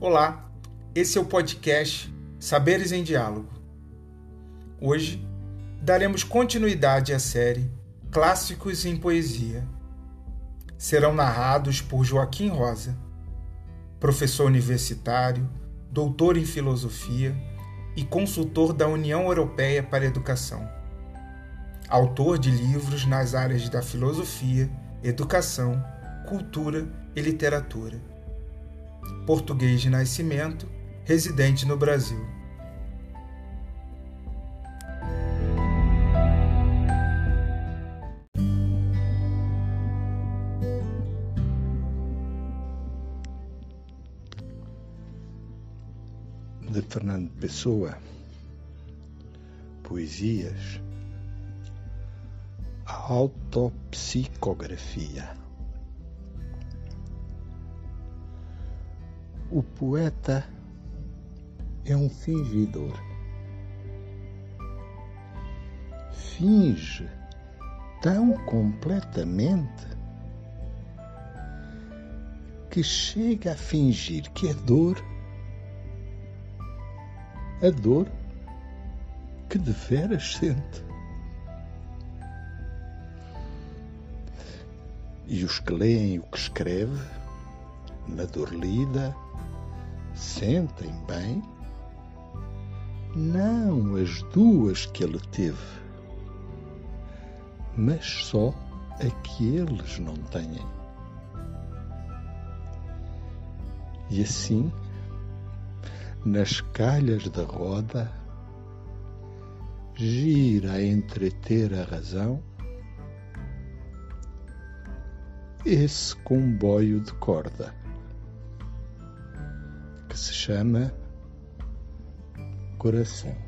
Olá, esse é o podcast Saberes em Diálogo. Hoje daremos continuidade à série Clássicos em Poesia. Serão narrados por Joaquim Rosa, professor universitário, doutor em filosofia e consultor da União Europeia para a Educação. Autor de livros nas áreas da filosofia, educação, cultura e literatura português de nascimento, residente no Brasil. De Fernando Pessoa, Poesias, autopsicografia. O poeta é um fingidor. Finge tão completamente que chega a fingir que é dor, a dor que de veras sente. E os que leem o que escreve, na dor lida, sentem bem? Não as duas que ele teve, mas só a que eles não têm. E assim, nas calhas da roda, gira a entreter a razão esse comboio de corda se chama coração.